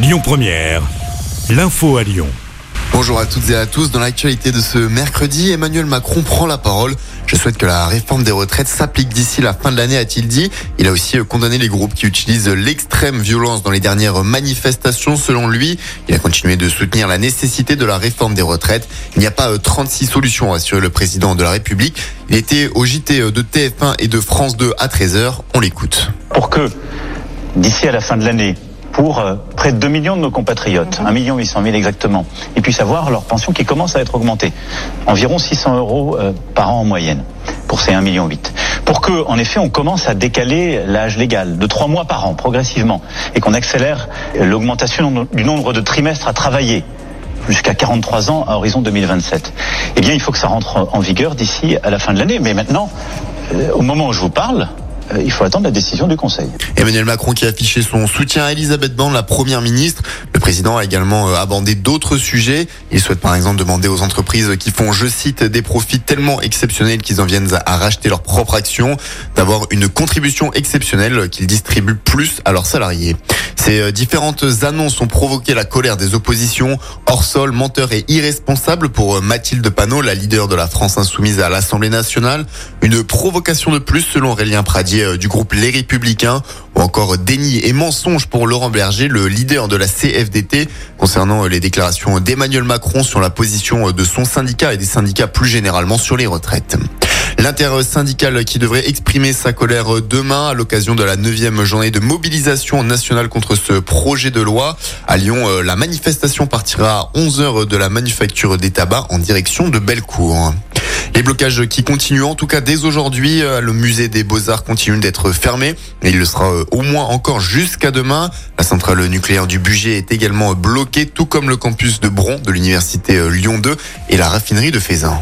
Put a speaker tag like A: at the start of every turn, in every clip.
A: Lyon Première, l'info à Lyon.
B: Bonjour à toutes et à tous. Dans l'actualité de ce mercredi, Emmanuel Macron prend la parole. Je souhaite que la réforme des retraites s'applique d'ici la fin de l'année, a-t-il dit. Il a aussi condamné les groupes qui utilisent l'extrême violence dans les dernières manifestations. Selon lui, il a continué de soutenir la nécessité de la réforme des retraites. Il n'y a pas 36 euh, solutions, a assuré le président de la République. Il était au JT de TF1 et de France 2 à 13h. On l'écoute.
C: Pour que, d'ici à la fin de l'année, pour euh, près de 2 millions de nos compatriotes, 1 million 800 000 exactement, ils puissent avoir leur pension qui commence à être augmentée, environ 600 euros euh, par an en moyenne pour ces 1 million 8. Pour que, en effet, on commence à décaler l'âge légal de 3 mois par an progressivement et qu'on accélère l'augmentation du nombre de trimestres à travailler jusqu'à 43 ans à horizon 2027. Eh bien, il faut que ça rentre en vigueur d'ici à la fin de l'année. Mais maintenant, euh, au moment où je vous parle, il faut attendre la décision du Conseil.
B: Emmanuel Macron qui a affiché son soutien à Elisabeth Borne, la première ministre. Le président a également euh, abordé d'autres sujets. Il souhaite par exemple demander aux entreprises qui font, je cite, des profits tellement exceptionnels qu'ils en viennent à racheter leurs propres actions, d'avoir une contribution exceptionnelle qu'ils distribuent plus à leurs salariés. Ces euh, différentes annonces ont provoqué la colère des oppositions. Hors sol, menteur et irresponsable pour Mathilde Panot, la leader de la France insoumise à l'Assemblée nationale. Une provocation de plus selon Aurélien Pradier euh, du groupe Les Républicains ou encore déni et mensonge pour Laurent Berger, le leader de la CFDT, concernant euh, les déclarations d'Emmanuel Macron sur la position euh, de son syndicat et des syndicats plus généralement sur les retraites. L'intersyndical qui devrait exprimer sa colère demain à l'occasion de la neuvième journée de mobilisation nationale contre ce projet de loi. À Lyon, la manifestation partira à 11h de la manufacture des tabacs en direction de Bellecour. Les blocages qui continuent, en tout cas dès aujourd'hui, euh, le musée des Beaux-Arts continue d'être fermé et il le sera euh, au moins encore jusqu'à demain. La centrale nucléaire du budget est également bloquée, tout comme le campus de Bron de l'université euh, Lyon 2 et la raffinerie de Fézin.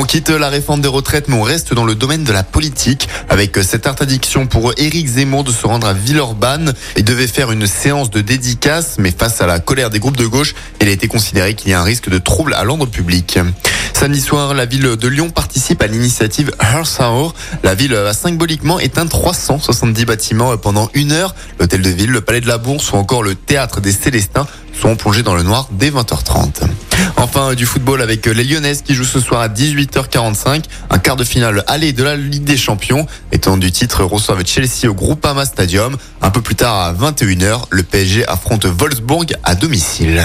B: On quitte la réforme des retraites, mais on reste dans le domaine de la politique avec cette interdiction pour Éric Zemmour de se rendre à Villeurbanne. Il devait faire une séance de dédicace, mais face à la colère des groupes de gauche, il a été considéré qu'il y a un risque de trouble à l'ordre public. Samedi soir, la ville de Lyon participe à l'initiative Earth Hour. La ville a symboliquement éteint 370 bâtiments pendant une heure. L'hôtel de ville, le palais de la Bourse ou encore le théâtre des Célestins sont plongés dans le noir dès 20h30. Enfin, du football avec les Lyonnaises qui jouent ce soir à 18h45. Un quart de finale aller de la Ligue des Champions. Étant du titre reçoivent Chelsea au Groupama Stadium. Un peu plus tard à 21h, le PSG affronte Wolfsburg à domicile.